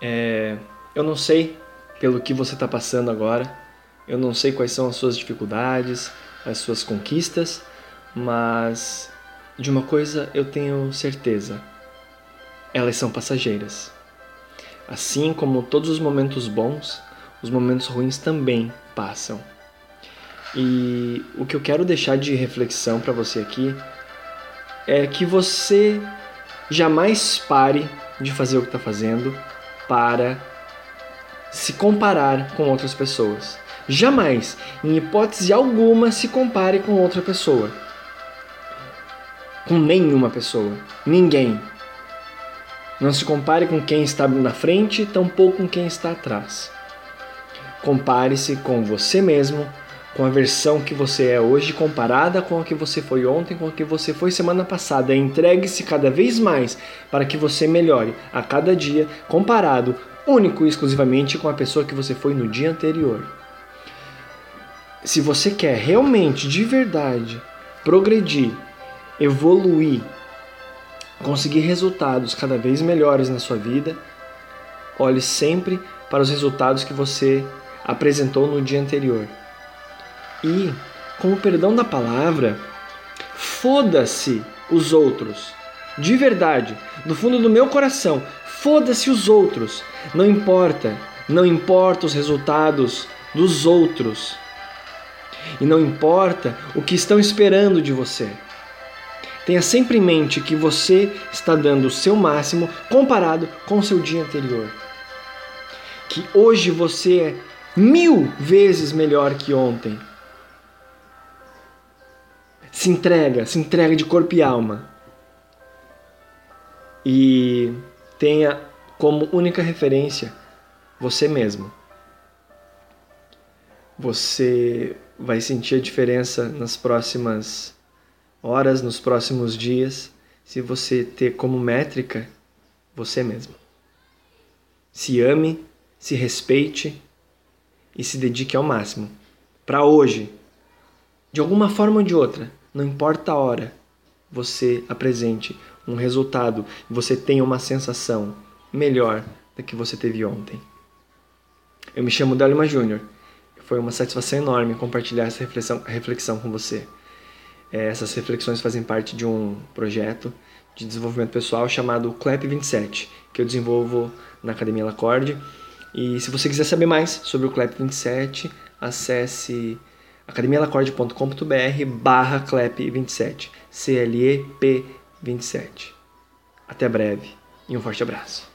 É, eu não sei pelo que você está passando agora, eu não sei quais são as suas dificuldades, as suas conquistas, mas de uma coisa eu tenho certeza: elas são passageiras. Assim como todos os momentos bons, os momentos ruins também passam. E o que eu quero deixar de reflexão para você aqui é que você jamais pare de fazer o que está fazendo para se comparar com outras pessoas. Jamais, em hipótese alguma, se compare com outra pessoa. Com nenhuma pessoa. Ninguém. Não se compare com quem está na frente, tampouco com quem está atrás. Compare-se com você mesmo, com a versão que você é hoje comparada com a que você foi ontem, com a que você foi semana passada. Entregue-se cada vez mais para que você melhore a cada dia, comparado único e exclusivamente com a pessoa que você foi no dia anterior. Se você quer realmente, de verdade, progredir, evoluir, conseguir resultados cada vez melhores na sua vida, olhe sempre para os resultados que você apresentou no dia anterior. E, com o perdão da palavra, foda-se os outros. De verdade, do fundo do meu coração, foda-se os outros. Não importa, não importa os resultados dos outros. E não importa o que estão esperando de você. Tenha sempre em mente que você está dando o seu máximo comparado com o seu dia anterior. Que hoje você é mil vezes melhor que ontem. Se entrega, se entrega de corpo e alma. E tenha como única referência você mesmo. Você vai sentir a diferença nas próximas horas, nos próximos dias, se você ter como métrica você mesmo. Se ame, se respeite e se dedique ao máximo. Para hoje, de alguma forma ou de outra, não importa a hora, você apresente um resultado, você tenha uma sensação melhor da que você teve ontem. Eu me chamo Delima Júnior. Foi uma satisfação enorme compartilhar essa reflexão, reflexão com você. É, essas reflexões fazem parte de um projeto de desenvolvimento pessoal chamado CLAP 27, que eu desenvolvo na Academia Lacorde. E se você quiser saber mais sobre o CLAP 27, acesse academialacorde.com.br barra CLEP 27, C-L-E-P 27. Até breve e um forte abraço.